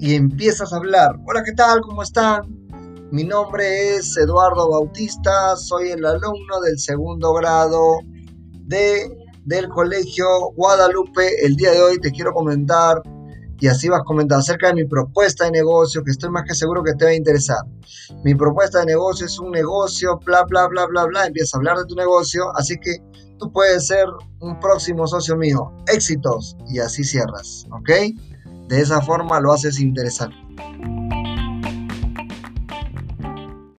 y empiezas a hablar. Hola, ¿qué tal? ¿Cómo están? Mi nombre es Eduardo Bautista, soy el alumno del segundo grado de, del Colegio Guadalupe. El día de hoy te quiero comentar y así vas a comentar acerca de mi propuesta de negocio, que estoy más que seguro que te va a interesar. Mi propuesta de negocio es un negocio, bla, bla, bla, bla, bla. Empieza a hablar de tu negocio, así que tú puedes ser un próximo socio mío. Éxitos y así cierras, ¿ok? De esa forma lo haces interesante.